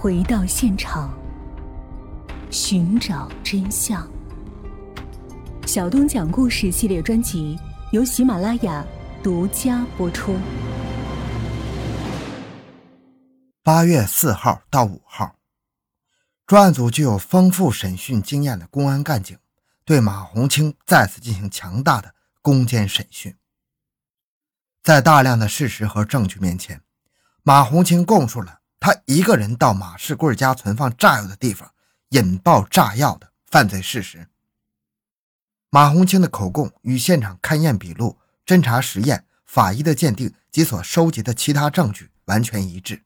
回到现场，寻找真相。小东讲故事系列专辑由喜马拉雅独家播出。八月四号到五号，专案组具有丰富审讯经验的公安干警对马红清再次进行强大的攻坚审讯。在大量的事实和证据面前，马红清供述了他一个人到马世贵家存放炸药的地方引爆炸药的犯罪事实。马红清的口供与现场勘验笔录、侦查实验、法医的鉴定及所收集的其他证据完全一致。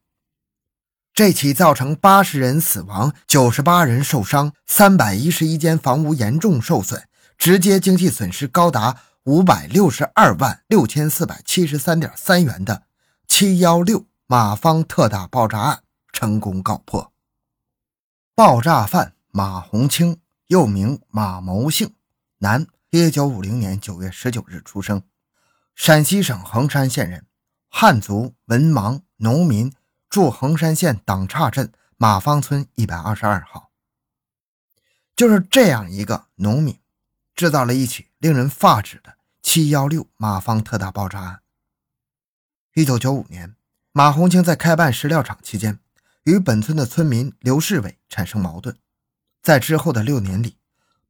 这起造成八十人死亡、九十八人受伤、三百一十一间房屋严重受损，直接经济损失高达五百六十二万六千四百七十三点三元的“七幺六”马方特大爆炸案成功告破。爆炸犯马红清，又名马谋姓。男，一九五零年九月十九日出生，陕西省横山县人，汉族，文盲，农民，住横山县党岔镇马方村一百二十二号。就是这样一个农民，制造了一起令人发指的“七幺六”马方特大爆炸案。一九九五年，马红清在开办石料厂期间，与本村的村民刘世伟产生矛盾，在之后的六年里。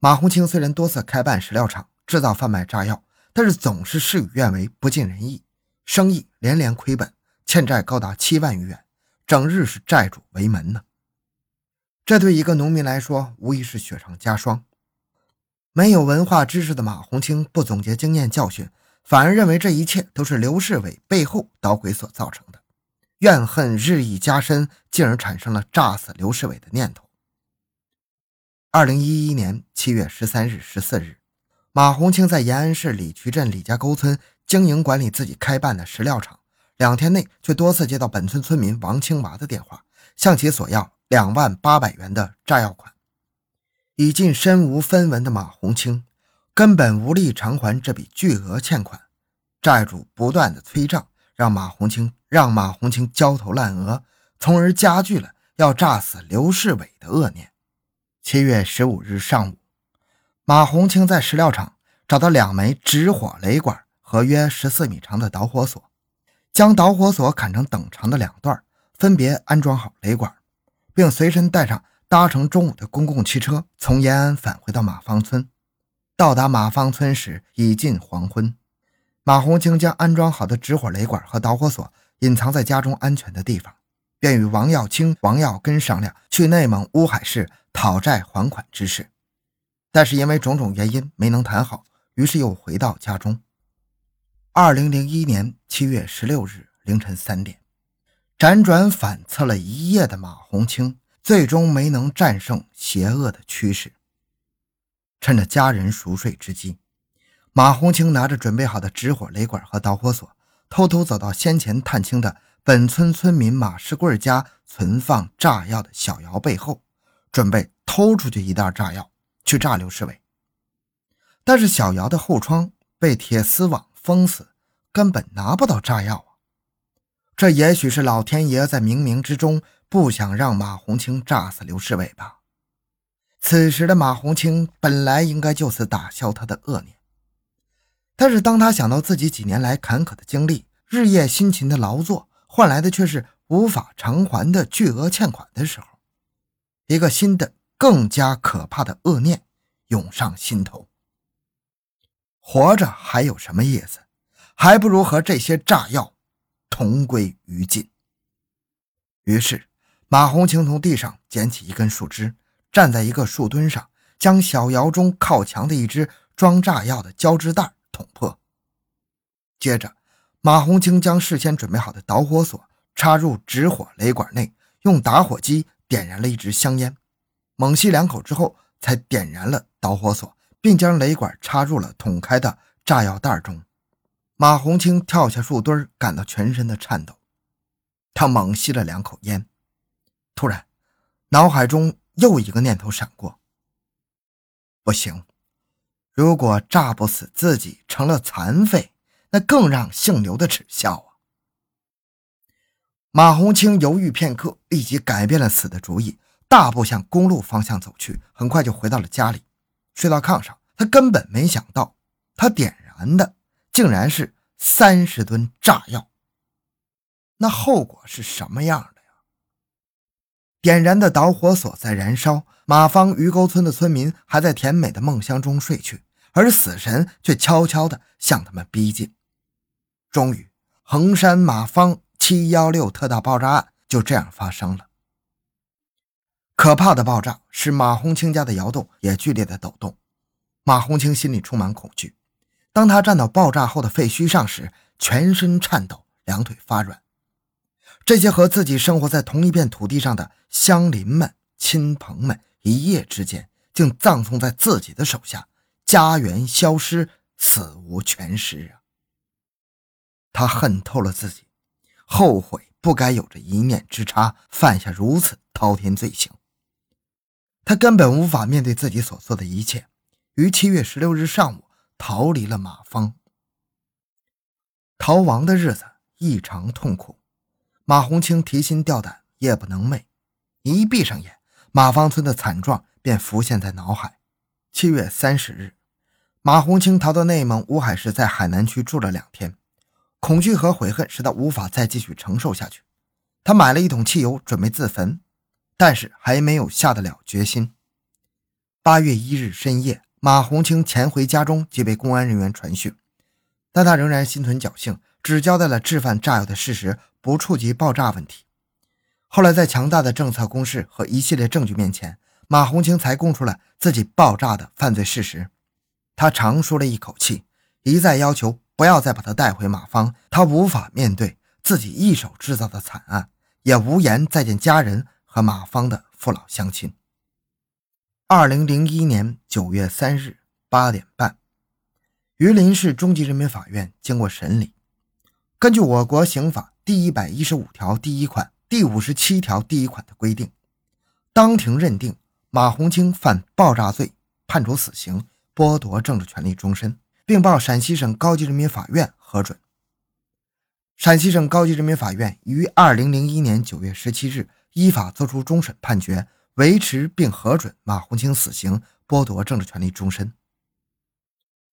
马红清虽然多次开办石料厂制造贩卖炸药，但是总是事与愿违，不尽人意，生意连连亏本，欠债高达七万余元，整日是债主为门呢。这对一个农民来说，无疑是雪上加霜。没有文化知识的马红清不总结经验教训，反而认为这一切都是刘世伟背后捣鬼所造成的，怨恨日益加深，进而产生了炸死刘世伟的念头。二零一一年七月十三日、十四日，马红清在延安市李渠镇李家沟村经营管理自己开办的石料厂，两天内却多次接到本村村民王清娃的电话，向其索要两万八百元的炸药款。已近身无分文的马红清根本无力偿还这笔巨额欠款，债主不断的催账，让马红清让马红清焦头烂额，从而加剧了要炸死刘世伟的恶念。七月十五日上午，马红清在石料厂找到两枚直火雷管和约十四米长的导火索，将导火索砍成等长的两段，分别安装好雷管，并随身带上搭乘中午的公共汽车，从延安返回到马坊村。到达马坊村时已近黄昏，马红清将安装好的直火雷管和导火索隐藏在家中安全的地方。便与王耀清、王耀根商量去内蒙乌海市讨债还款之事，但是因为种种原因没能谈好，于是又回到家中。二零零一年七月十六日凌晨三点，辗转反侧了一夜的马红清，最终没能战胜邪恶的驱使。趁着家人熟睡之际，马红清拿着准备好的直火雷管和导火索，偷偷走到先前探清的。本村村民马世贵家存放炸药的小窑背后，准备偷出去一袋炸药去炸刘世伟。但是小窑的后窗被铁丝网封死，根本拿不到炸药啊！这也许是老天爷在冥冥之中不想让马红清炸死刘世伟吧。此时的马红清本来应该就此打消他的恶念，但是当他想到自己几年来坎坷的经历，日夜辛勤的劳作，换来的却是无法偿还的巨额欠款的时候，一个新的、更加可怕的恶念涌上心头。活着还有什么意思？还不如和这些炸药同归于尽。于是，马红清从地上捡起一根树枝，站在一个树墩上，将小窑中靠墙的一只装炸药的胶织袋捅破，接着。马红清将事先准备好的导火索插入直火雷管内，用打火机点燃了一支香烟，猛吸两口之后，才点燃了导火索，并将雷管插入了捅开的炸药袋中。马红清跳下树墩，感到全身的颤抖。他猛吸了两口烟，突然，脑海中又一个念头闪过：不行，如果炸不死自己，成了残废。那更让姓刘的耻笑啊！马红清犹豫片刻，立即改变了死的主意，大步向公路方向走去。很快就回到了家里，睡到炕上。他根本没想到，他点燃的竟然是三十吨炸药。那后果是什么样？点燃的导火索在燃烧，马坊鱼沟村的村民还在甜美的梦乡中睡去，而死神却悄悄地向他们逼近。终于，衡山马坊。七幺六特大爆炸案就这样发生了。可怕的爆炸使马红清家的窑洞也剧烈的抖动，马红清心里充满恐惧。当他站到爆炸后的废墟上时，全身颤抖，两腿发软。这些和自己生活在同一片土地上的乡邻们、亲朋们，一夜之间竟葬送在自己的手下，家园消失，死无全尸啊！他恨透了自己。后悔不该有着一念之差，犯下如此滔天罪行。他根本无法面对自己所做的一切，于七月十六日上午逃离了马坊。逃亡的日子异常痛苦，马红清提心吊胆，夜不能寐。一闭上眼，马坊村的惨状便浮现在脑海。七月三十日，马红清逃到内蒙乌海市，在海南区住了两天。恐惧和悔恨使他无法再继续承受下去。他买了一桶汽油，准备自焚，但是还没有下得了决心。八月一日深夜，马红清潜回家中，即被公安人员传讯，但他仍然心存侥幸，只交代了制贩炸药的事实，不触及爆炸问题。后来，在强大的政策攻势和一系列证据面前，马红清才供出了自己爆炸的犯罪事实。他长舒了一口气，一再要求。不要再把他带回马坊，他无法面对自己一手制造的惨案，也无颜再见家人和马坊的父老乡亲。二零零一年九月三日八点半，榆林市中级人民法院经过审理，根据我国刑法第一百一十五条第一款、第五十七条第一款的规定，当庭认定马红清犯爆炸罪，判处死刑，剥夺政治权利终身。并报陕西省高级人民法院核准。陕西省高级人民法院于二零零一年九月十七日依法作出终审判决，维持并核准马红清死刑，剥夺政治权利终身。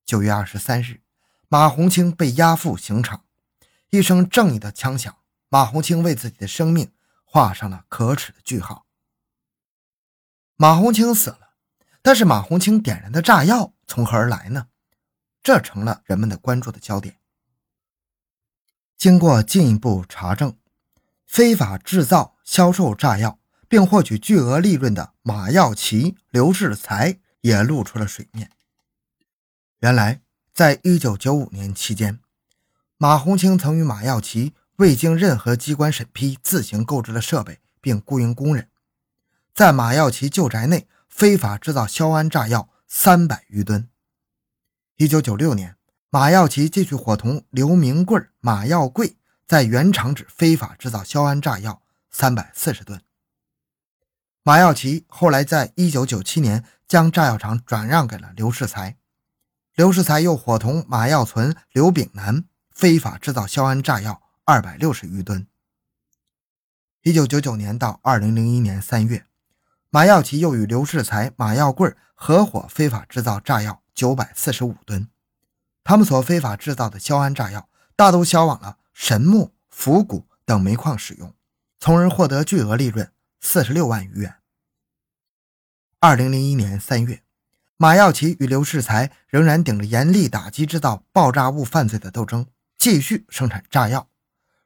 九月二十三日，马红清被押赴刑场，一声正义的枪响，马红清为自己的生命画上了可耻的句号。马红清死了，但是马红清点燃的炸药从何而来呢？这成了人们的关注的焦点。经过进一步查证，非法制造、销售炸药并获取巨额利润的马耀奇、刘世才也露出了水面。原来，在一九九五年期间，马红清曾与马耀奇未经任何机关审批，自行购置了设备，并雇佣工人，在马耀奇旧宅内非法制造硝铵炸药三百余吨。一九九六年，马耀奇继续伙同刘明贵、马耀贵在原厂址非法制造硝铵炸药三百四十吨。马耀奇后来在一九九七年将炸药厂转让给了刘世才，刘世才又伙同马耀存、刘炳南非法制造硝铵炸药二百六十余吨。一九九九年到二零零一年三月，马耀奇又与刘世才、马耀贵合伙非法制造炸药。九百四十五吨，他们所非法制造的硝铵炸药大都销往了神木、府谷等煤矿使用，从而获得巨额利润四十六万余元。二零零一年三月，马耀奇与刘世才仍然顶着严厉打击制造爆炸物犯罪的斗争，继续生产炸药。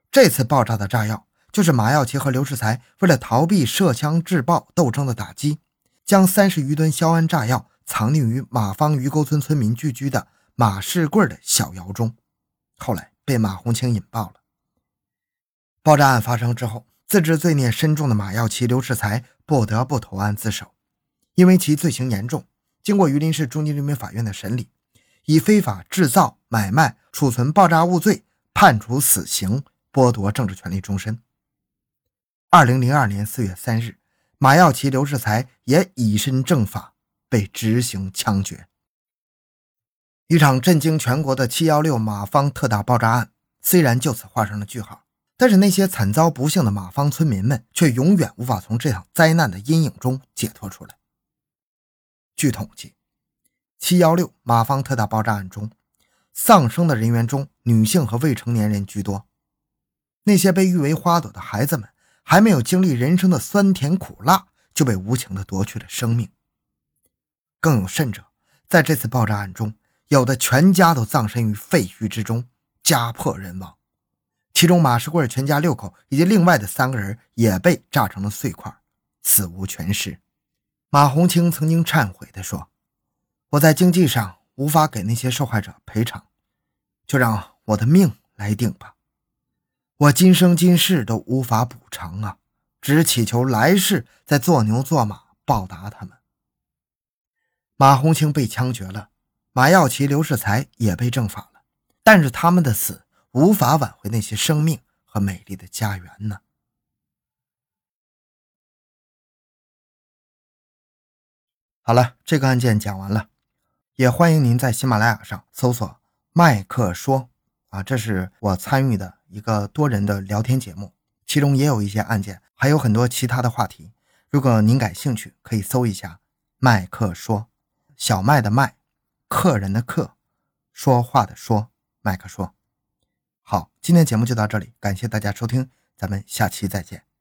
这次爆炸的炸药，就是马耀奇和刘世才为了逃避涉枪制爆斗争的打击，将三十余吨硝铵炸药。藏匿于马坊鱼沟村村民聚居的马世贵的小窑中，后来被马红清引爆了。爆炸案发生之后，自知罪孽深重的马耀奇、刘世才不得不投案自首，因为其罪行严重。经过榆林市中级人民法院的审理，以非法制造、买卖、储存爆炸物罪判处死刑，剥夺政治权利终身。二零零二年四月三日，马耀奇、刘世才也以身正法。被执行枪决。一场震惊全国的七幺六马坊特大爆炸案，虽然就此画上了句号，但是那些惨遭不幸的马坊村民们却永远无法从这场灾难的阴影中解脱出来。据统计，七幺六马方特大爆炸案中，丧生的人员中，女性和未成年人居多。那些被誉为花朵的孩子们，还没有经历人生的酸甜苦辣，就被无情地夺去了生命。更有甚者，在这次爆炸案中，有的全家都葬身于废墟之中，家破人亡。其中，马世贵全家六口以及另外的三个人也被炸成了碎块，死无全尸。马红清曾经忏悔地说：“我在经济上无法给那些受害者赔偿，就让我的命来定吧。我今生今世都无法补偿啊，只祈求来世再做牛做马报答他们。”马红清被枪决了，马耀奇、刘世才也被正法了，但是他们的死无法挽回那些生命和美丽的家园呢。好了，这个案件讲完了，也欢迎您在喜马拉雅上搜索“麦克说”，啊，这是我参与的一个多人的聊天节目，其中也有一些案件，还有很多其他的话题。如果您感兴趣，可以搜一下“麦克说”，小麦的麦，客人的客，说话的说，麦克说。好，今天节目就到这里，感谢大家收听，咱们下期再见。